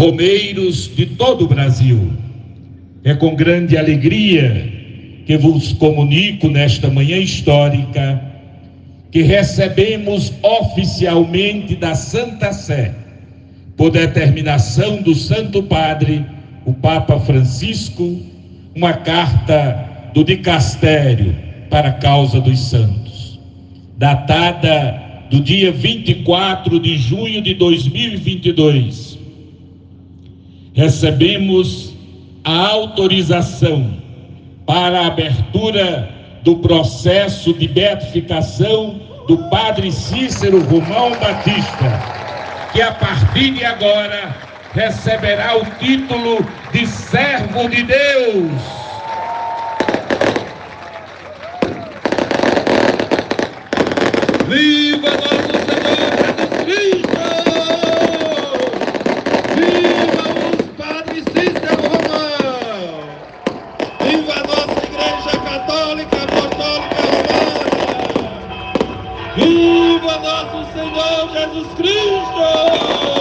romeiros de todo o Brasil. É com grande alegria que vos comunico nesta manhã histórica que recebemos oficialmente da Santa Sé, por determinação do Santo Padre, o Papa Francisco, uma carta do dicastério para a causa dos santos, datada do dia 24 de junho de 2022. Recebemos a autorização para a abertura do processo de beatificação do padre Cícero Romão Batista, que a partir de agora receberá o título de servo de Deus. Viva nosso Viva nosso Senhor Jesus Cristo!